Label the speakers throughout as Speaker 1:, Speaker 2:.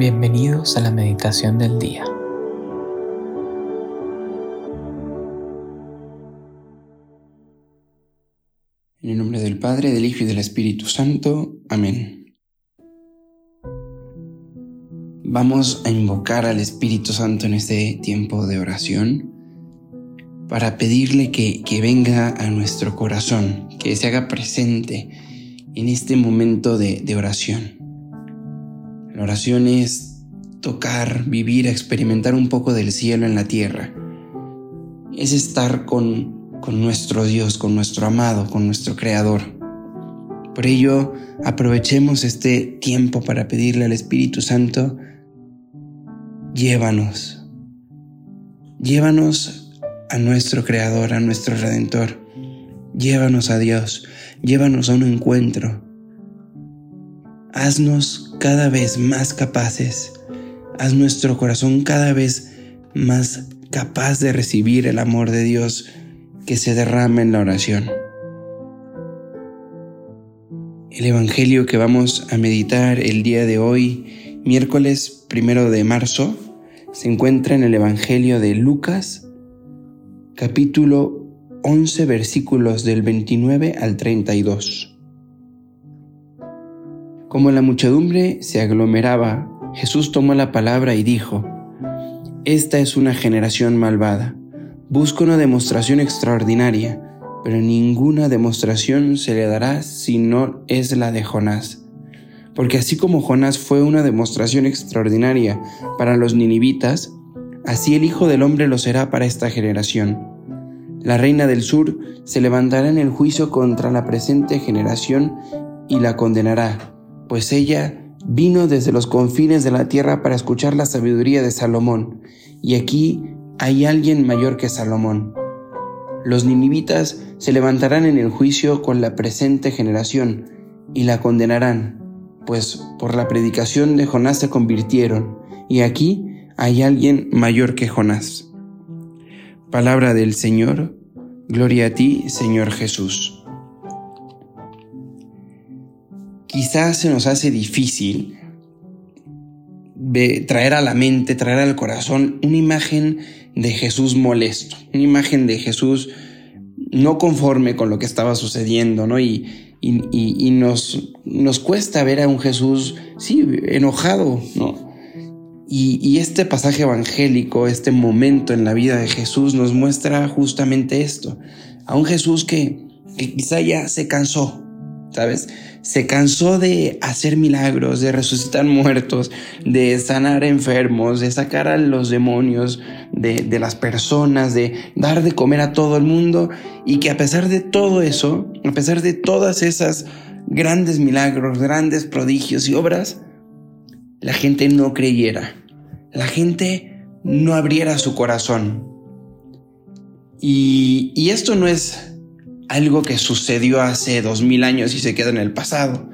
Speaker 1: Bienvenidos a la meditación del día.
Speaker 2: En el nombre del Padre, del Hijo y del Espíritu Santo. Amén. Vamos a invocar al Espíritu Santo en este tiempo de oración para pedirle que, venga a nuestro corazón, que se haga presente en este momento de, de oración. La oración es tocar, vivir, experimentar un poco del cielo en la tierra. Es estar con, con nuestro Dios, con nuestro amado, con nuestro Creador. Por ello, aprovechemos este tiempo para pedirle al Espíritu Santo, llévanos, llévanos a nuestro Creador, a nuestro Redentor, llévanos a Dios, llévanos a un encuentro. Haznos cada vez más capaces. Haz nuestro corazón cada vez más capaz de recibir el amor de Dios que se derrama en la oración. El Evangelio que vamos a meditar el día de hoy, miércoles primero de marzo, se encuentra en el Evangelio de Lucas, capítulo 11, versículos del 29 al 32. Como la muchedumbre se aglomeraba, Jesús tomó la palabra y dijo, Esta es una generación malvada. Busca una demostración extraordinaria, pero ninguna demostración se le dará si no es la de Jonás. Porque así como Jonás fue una demostración extraordinaria para los ninivitas, así el Hijo del Hombre lo será para esta generación. La reina del sur se levantará en el juicio contra la presente generación y la condenará pues ella vino desde los confines de la tierra para escuchar la sabiduría de Salomón, y aquí hay alguien mayor que Salomón. Los ninivitas se levantarán en el juicio con la presente generación y la condenarán, pues por la predicación de Jonás se convirtieron, y aquí hay alguien mayor que Jonás. Palabra del Señor, gloria a ti, Señor Jesús. Quizás se nos hace difícil traer a la mente, traer al corazón una imagen de Jesús molesto, una imagen de Jesús no conforme con lo que estaba sucediendo, ¿no? Y, nos, nos cuesta ver a un Jesús, sí, enojado, ¿no? Y, este pasaje evangélico, este momento en la vida de Jesús nos muestra justamente esto, a un Jesús que, que quizá ya se cansó, ¿sabes? Se cansó de hacer milagros, de resucitar muertos, de sanar enfermos, de sacar a los demonios de, las personas, de dar de comer a todo el mundo y que a pesar de todo eso, a pesar de todas esas grandes milagros, grandes prodigios y obras, la gente no creyera, la gente no abriera su corazón. Y, y esto no es algo que sucedió hace dos mil años y se queda en el pasado.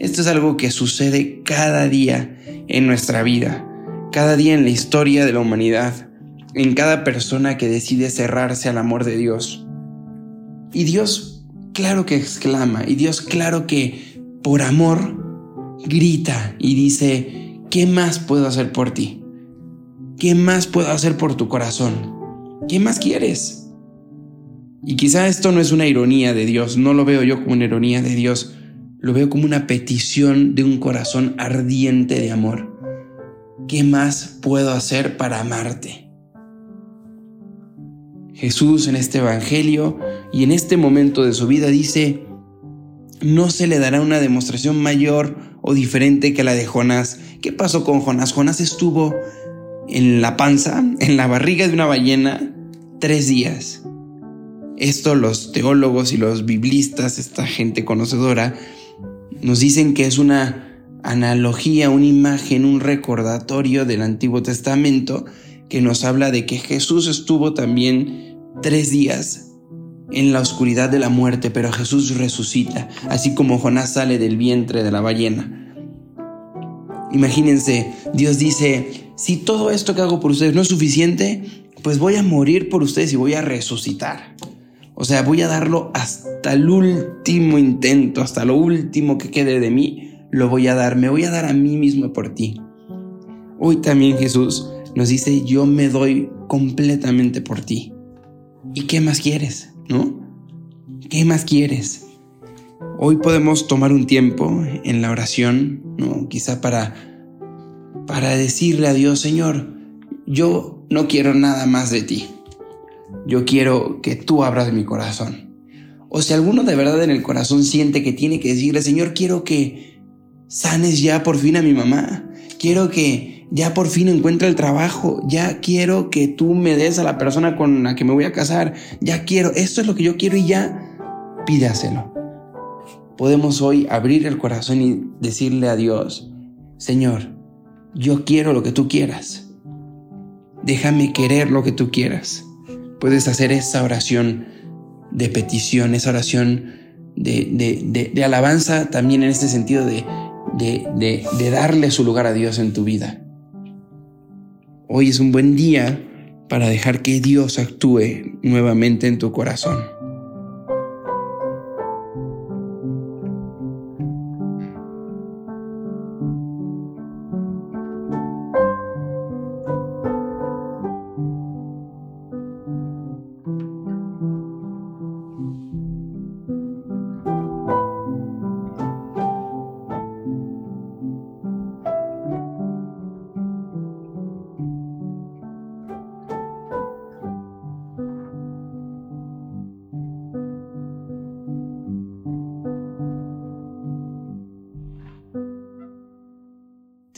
Speaker 2: Esto es algo que sucede cada día en nuestra vida, cada día en la historia de la humanidad, en cada persona que decide cerrarse al amor de Dios. Y Dios, claro que exclama, y Dios, claro que por amor grita y dice, ¿qué más puedo hacer por ti? ¿Qué más puedo hacer por tu corazón? ¿Qué más quieres? Y quizá esto no es una ironía de Dios, no lo veo yo como una ironía de Dios, lo veo como una petición de un corazón ardiente de amor. ¿Qué más puedo hacer para amarte? Jesús en este Evangelio y en este momento de su vida dice, no se le dará una demostración mayor o diferente que la de Jonás. ¿Qué pasó con Jonás? Jonás estuvo en la panza, en la barriga de una ballena, tres días. Esto los teólogos y los biblistas, esta gente conocedora, nos dicen que es una analogía, una imagen, un recordatorio del Antiguo Testamento que nos habla de que Jesús estuvo también tres días en la oscuridad de la muerte, pero Jesús resucita, así como Jonás sale del vientre de la ballena. Imagínense, Dios dice, si todo esto que hago por ustedes no es suficiente, pues voy a morir por ustedes y voy a resucitar. O sea, voy a darlo hasta el último intento, hasta lo último que quede de mí, lo voy a dar. Me voy a dar a mí mismo por ti. Hoy también Jesús nos dice, yo me doy completamente por ti. ¿Y qué más quieres? ¿No? ¿Qué más quieres? Hoy podemos tomar un tiempo en la oración, ¿no? Quizá para, para decirle a Dios, Señor, yo no quiero nada más de ti. Yo quiero que tú abras mi corazón. O si alguno de verdad en el corazón siente que tiene que decirle, Señor, quiero que sanes ya por fin a mi mamá. Quiero que ya por fin encuentre el trabajo. Ya quiero que tú me des a la persona con la que me voy a casar. Ya quiero, esto es lo que yo quiero y ya pídaselo. Podemos hoy abrir el corazón y decirle a Dios, Señor, yo quiero lo que tú quieras. Déjame querer lo que tú quieras. Puedes hacer esa oración de petición, esa oración de, de, alabanza también en este sentido de, de darle su lugar a Dios en tu vida. Hoy es un buen día para dejar que Dios actúe nuevamente en tu corazón.